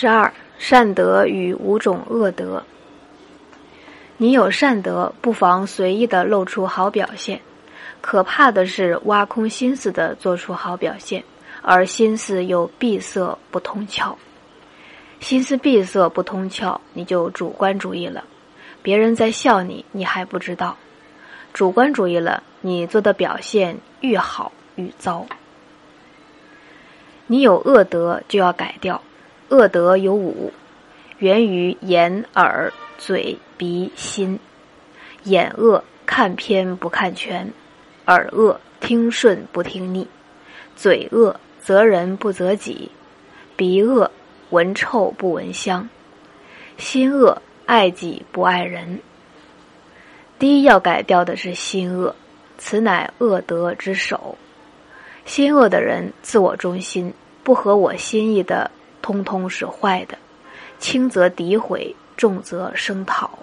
十二善德与五种恶德。你有善德，不妨随意的露出好表现；可怕的是挖空心思的做出好表现，而心思又闭塞不通窍。心思闭塞不通窍，你就主观主义了。别人在笑你，你还不知道。主观主义了，你做的表现愈好愈糟。你有恶德就要改掉，恶德有五，源于眼、耳、嘴、鼻、心。眼恶，看偏不看全；耳恶，听顺不听逆；嘴恶，责人不责己；鼻恶，闻臭不闻香；心恶，爱己不爱人。第一要改掉的是心恶，此乃恶德之首。心恶的人自我中心，不合我心意的，通通是坏的，轻则诋毁，重则声讨。